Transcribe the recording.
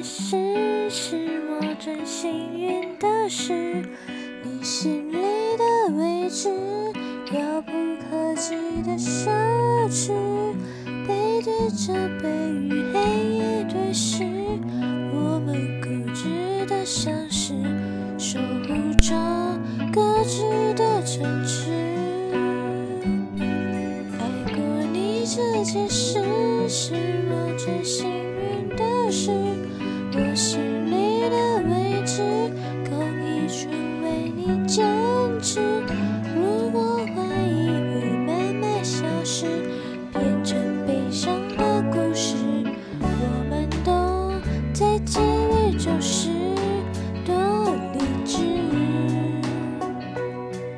件事是我最幸运的事，你心里的位置，遥不可及的奢侈，背对着背与黑夜对视，我们固执的相识，守护着各自的城池。爱过你这件事是我最幸运的事，我心里的位置，够一寸为你坚持。如果怀疑会慢慢消失，变成悲伤的故事，我们都在结尾就是。